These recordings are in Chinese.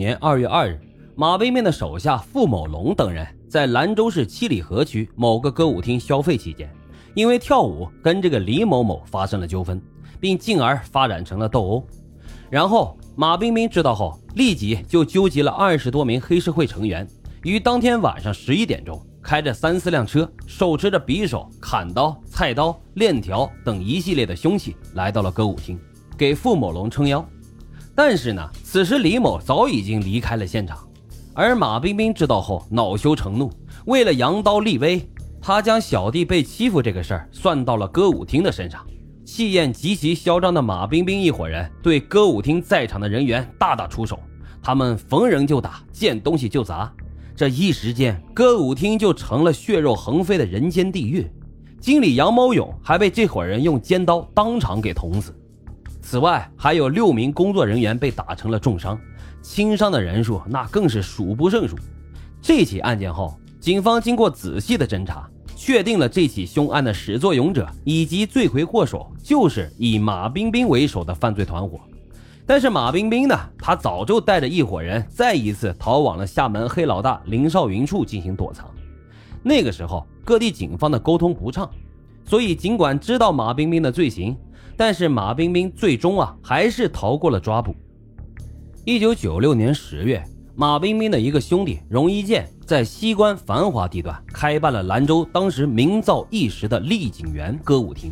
年二月二日，马冰冰的手下付某龙等人在兰州市七里河区某个歌舞厅消费期间，因为跳舞跟这个李某某发生了纠纷，并进而发展成了斗殴。然后马冰冰知道后，立即就纠集了二十多名黑社会成员，于当天晚上十一点钟，开着三四辆车，手持着匕首、砍刀、菜刀、链条等一系列的凶器，来到了歌舞厅，给付某龙撑腰。但是呢，此时李某早已经离开了现场，而马冰冰知道后恼羞成怒，为了扬刀立威，他将小弟被欺负这个事儿算到了歌舞厅的身上。气焰极其嚣张的马冰冰一伙人对歌舞厅在场的人员大打出手，他们逢人就打，见东西就砸，这一时间歌舞厅就成了血肉横飞的人间地狱。经理杨某勇还被这伙人用尖刀当场给捅死。此外，还有六名工作人员被打成了重伤，轻伤的人数那更是数不胜数。这起案件后，警方经过仔细的侦查，确定了这起凶案的始作俑者以及罪魁祸首就是以马冰冰为首的犯罪团伙。但是马冰冰呢，他早就带着一伙人再一次逃往了厦门黑老大林少云处进行躲藏。那个时候，各地警方的沟通不畅，所以尽管知道马冰冰的罪行。但是马冰冰最终啊还是逃过了抓捕。一九九六年十月，马冰冰的一个兄弟荣一健在西关繁华地段开办了兰州当时名噪一时的丽景园歌舞厅。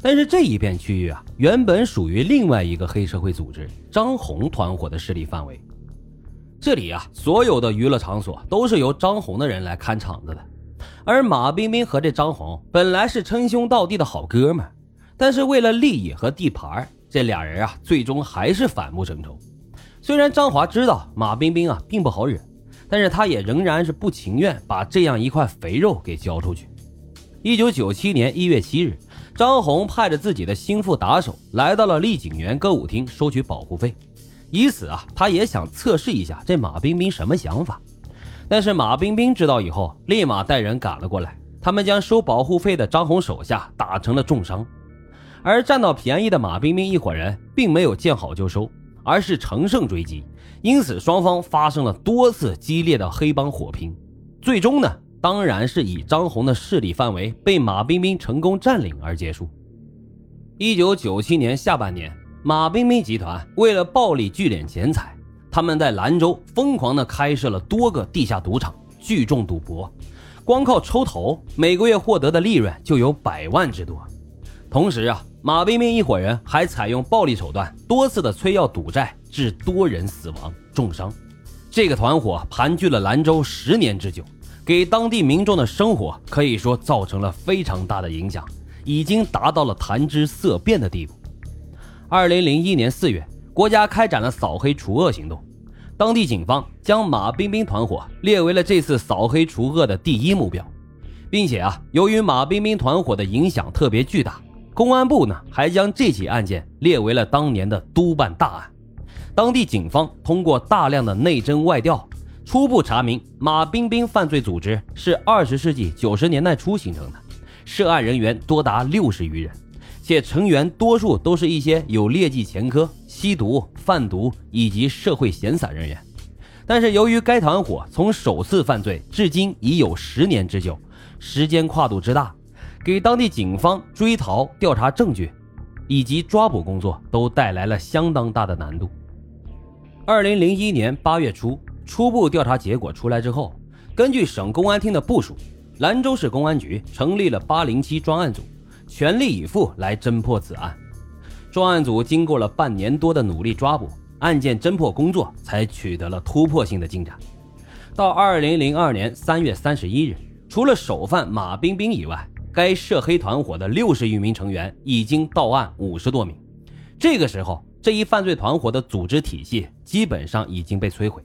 但是这一片区域啊，原本属于另外一个黑社会组织张红团伙的势力范围。这里啊，所有的娱乐场所都是由张红的人来看场子的。而马冰冰和这张红本来是称兄道弟的好哥们。但是为了利益和地盘，这俩人啊，最终还是反目成仇。虽然张华知道马冰冰啊并不好惹，但是他也仍然是不情愿把这样一块肥肉给交出去。一九九七年一月七日，张红派着自己的心腹打手来到了丽景园歌舞厅收取保护费，以此啊，他也想测试一下这马冰冰什么想法。但是马冰冰知道以后，立马带人赶了过来，他们将收保护费的张红手下打成了重伤。而占到便宜的马冰冰一伙人并没有见好就收，而是乘胜追击，因此双方发生了多次激烈的黑帮火拼。最终呢，当然是以张红的势力范围被马冰冰成功占领而结束。一九九七年下半年，马冰冰集团为了暴力聚敛钱财，他们在兰州疯狂地开设了多个地下赌场，聚众赌博，光靠抽头，每个月获得的利润就有百万之多。同时啊。马冰冰一伙人还采用暴力手段，多次的催要赌债，致多人死亡重伤。这个团伙盘踞了兰州十年之久，给当地民众的生活可以说造成了非常大的影响，已经达到了谈之色变的地步。二零零一年四月，国家开展了扫黑除恶行动，当地警方将马冰冰团伙列为了这次扫黑除恶的第一目标，并且啊，由于马冰冰团伙的影响特别巨大。公安部呢，还将这起案件列为了当年的督办大案。当地警方通过大量的内侦外调，初步查明马冰冰犯罪组织是二十世纪九十年代初形成的，涉案人员多达六十余人，且成员多数都是一些有劣迹前科、吸毒、贩毒以及社会闲散人员。但是由于该团伙从首次犯罪至今已有十年之久，时间跨度之大。给当地警方追逃、调查证据，以及抓捕工作都带来了相当大的难度。二零零一年八月初，初步调查结果出来之后，根据省公安厅的部署，兰州市公安局成立了八零七专案组，全力以赴来侦破此案。专案组经过了半年多的努力抓捕，案件侦破工作才取得了突破性的进展。到二零零二年三月三十一日，除了首犯马冰冰以外，该涉黑团伙的六十余名成员已经到案五十多名，这个时候，这一犯罪团伙的组织体系基本上已经被摧毁。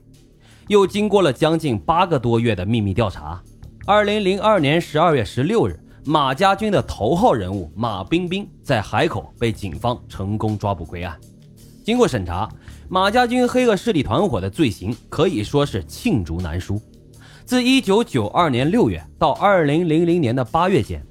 又经过了将近八个多月的秘密调查，二零零二年十二月十六日，马家军的头号人物马冰冰在海口被警方成功抓捕归案。经过审查，马家军黑恶势力团伙的罪行可以说是罄竹难书。自一九九二年六月到二零零零年的八月间。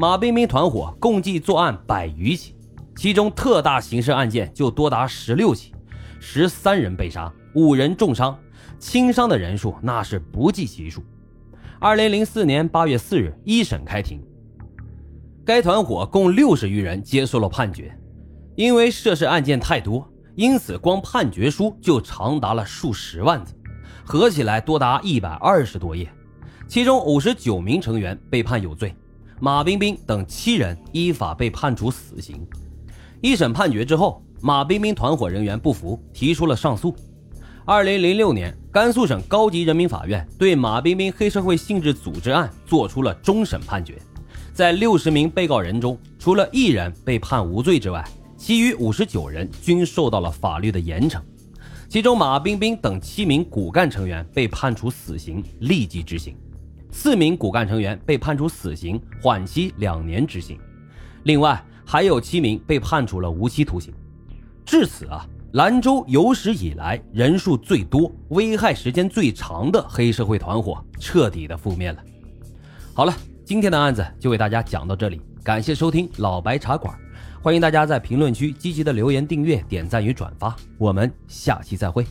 马冰冰团伙共计作案百余起，其中特大刑事案件就多达十六起，十三人被杀，五人重伤，轻伤的人数那是不计其数。二零零四年八月四日，一审开庭，该团伙共六十余人接受了判决。因为涉事案件太多，因此光判决书就长达了数十万字，合起来多达一百二十多页。其中五十九名成员被判有罪，马冰冰等七人依法被判处死刑。一审判决之后，马冰冰团伙人员不服，提出了上诉。二零零六年，甘肃省高级人民法院对马冰冰黑社会性质组织案作出了终审判决。在六十名被告人中，除了一人被判无罪之外，其余五十九人均受到了法律的严惩，其中马冰冰等七名骨干成员被判处死刑，立即执行；四名骨干成员被判处死刑，缓期两年执行。另外还有七名被判处了无期徒刑。至此啊，兰州有史以来人数最多、危害时间最长的黑社会团伙彻底的覆灭了。好了，今天的案子就为大家讲到这里，感谢收听老白茶馆。欢迎大家在评论区积极的留言、订阅、点赞与转发，我们下期再会。